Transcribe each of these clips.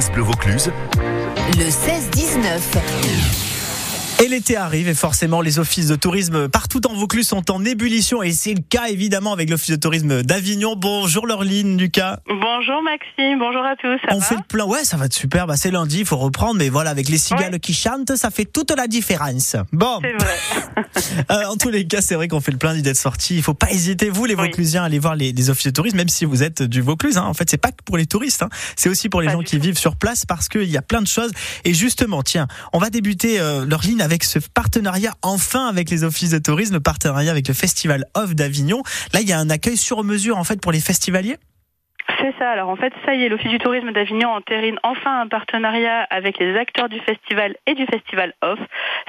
Vaucluse. Le 16-19. Et l'été arrive et forcément les offices de tourisme partout en Vaucluse sont en ébullition et c'est le cas évidemment avec l'office de tourisme d'Avignon. Bonjour Laureline, Lucas. Bonjour Maxime, bonjour à tous. Ça On va fait le plein, ouais ça va être super, bah, c'est lundi, il faut reprendre mais voilà avec les cigales Ouais. qui chantent ça fait toute la différence. Bon, C'est vrai. euh, en tous les cas c'est vrai qu'on fait le plein d'idées de sortie, il faut pas hésiter vous les. Vauclusiens à aller voir les, les offices de tourisme même si vous êtes du Vaucluse. Hein. En fait c'est pas que pour les touristes, hein. c'est aussi pour les Pas gens qui tout. vivent sur place parce qu'il y a plein de choses. Et justement tiens, on va débuter euh, Laureline avec ce partenariat enfin avec les offices de tourisme, partenariat avec le Festival Off d'Avignon. Là il y a un accueil sur mesure en fait pour les festivaliers? C'est ça. Alors en fait, ça y est, l'Office du tourisme d'Avignon entérine enfin un partenariat avec les acteurs du festival et du festival Off.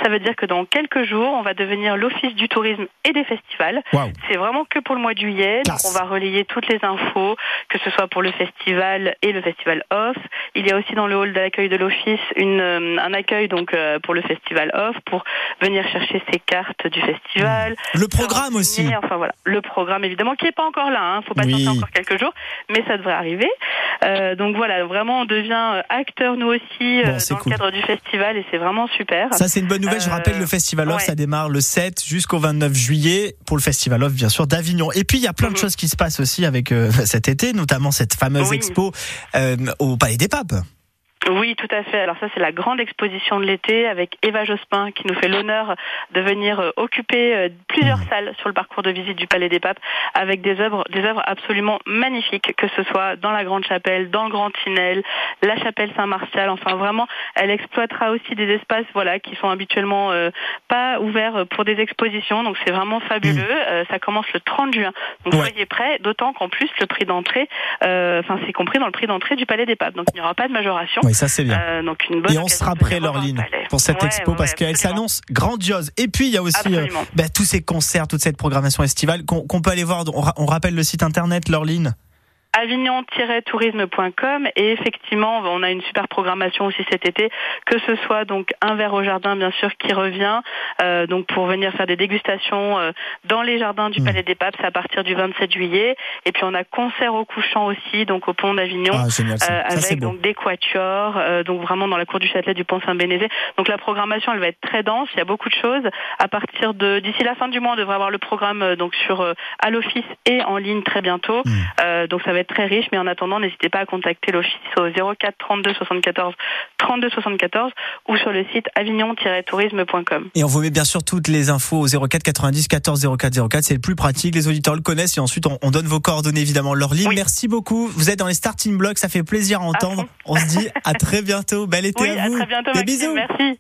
Ça veut dire que dans quelques jours, on va devenir l'Office du tourisme et des festivals. Waouh. C'est vraiment que pour le mois de juillet. Donc on va relayer toutes les infos, que ce soit pour le festival et le festival Off. Il y a aussi dans le hall d'accueil de l'Office euh, un accueil donc euh, pour le festival Off pour venir chercher ses cartes du festival. Le programme aussi. Enfin voilà, le programme évidemment qui est pas encore là. Hein, faut pas Oui. encore quelques jours, mais ça devrait arriver. Euh, donc voilà, vraiment on devient euh, acteur nous aussi Bon, euh, dans cool. le cadre du festival et c'est vraiment super. Ça, c'est une bonne nouvelle. Je Euh, rappelle, le Festival Off, ouais. ça démarre le 7 jusqu'au 29 juillet pour le Festival Off, bien sûr, d'Avignon. Et puis, il y a plein de Mhm. choses qui se passent aussi avec euh, cet été, notamment cette fameuse Oui. expo euh, au Palais des Papes. Oui, tout à fait. Alors ça, c'est la grande exposition de l'été avec Eva Jospin qui nous fait l'honneur de venir euh, occuper euh, plusieurs Mmh. salles sur le parcours de visite du Palais des Papes avec des œuvres, des œuvres absolument magnifiques, que ce soit dans la Grande Chapelle, dans le Grand Tinel, la Chapelle Saint-Martial. Enfin, vraiment, elle exploitera aussi des espaces, voilà, qui sont habituellement euh, pas ouverts pour des expositions. Donc c'est vraiment fabuleux. Euh, ça commence le 30 juin. Donc Mmh. Ouais. soyez prêts. D'autant qu'en plus, le prix d'entrée, euh, enfin, c'est compris dans le prix d'entrée du Palais des Papes. Donc il n'y aura pas de majoration. Ça, c'est bien. Euh, donc une bonne Et on sera prêt, Laureline, pour cette Ouais, expo ouais, parce qu'elle s'annonce grandiose. Et puis, il y a aussi euh, bah, tous ces concerts, toute cette programmation estivale qu'on peut aller voir. On, ra- on rappelle le site internet, Laureline? avignon-tourisme.com et effectivement on a une super programmation aussi cet été que ce soit donc un verre au jardin bien sûr qui revient euh, donc pour venir faire des dégustations euh, dans les jardins du Mm. Palais des Papes à partir du 27 juillet et puis on a concert au couchant aussi donc au pont d'Avignon Ah, euh, avec donc des quatuors, euh, donc vraiment dans la cour du Châtelet du Pont Saint-Bénézé. Donc la programmation, elle va être très dense. Il y a beaucoup de choses. À partir de d'ici la fin du mois, on devrait avoir le programme euh, donc sur euh, à l'office et en ligne très bientôt. Mm. Euh, donc ça va être très riche. Mais en attendant, n'hésitez pas à contacter l'office au 04 32 74 32 74 ou sur le site avignon-tourisme.com. Et on vous met bien sûr toutes les infos au 04 90 14 04 04. C'est le plus pratique. Les auditeurs le connaissent. Et ensuite, on, on donne vos coordonnées, évidemment. Laureline, Oui. merci beaucoup. Vous êtes dans les starting blocks. Ça fait plaisir à entendre. fond. On se dit à très bientôt. Bel été Oui, à à vous. très bientôt, Des Maxime. bisous. Merci.